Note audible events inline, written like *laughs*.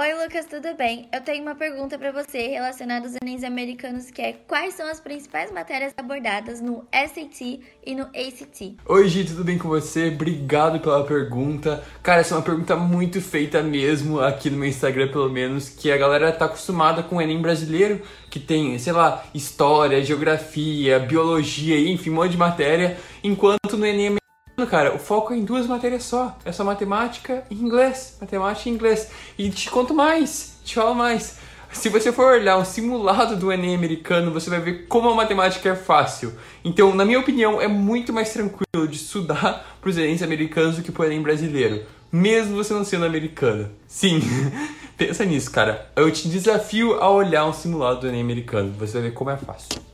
Oi, Lucas, tudo bem? Eu tenho uma pergunta para você relacionada aos Enems americanos, que é quais são as principais matérias abordadas no SAT e no ACT? Oi, Gi, tudo bem com você? Obrigado pela pergunta. Cara, essa é uma pergunta muito feita mesmo aqui no meu Instagram, pelo menos, que a galera tá acostumada com o Enem brasileiro, que tem, sei lá, história, geografia, biologia, enfim, um monte de matéria, enquanto no Enem cara, o foco é em duas matérias só. É só matemática e inglês. Matemática e inglês. E te conto mais, te falo mais. Se você for olhar um simulado do Enem americano, você vai ver como a matemática é fácil. Então, na minha opinião, é muito mais tranquilo de estudar *laughs* para os Enems americanos do que para o Enem brasileiro. Mesmo você não sendo americano. Sim, *laughs* pensa nisso, cara. Eu te desafio a olhar um simulado do Enem americano. Você vai ver como é fácil.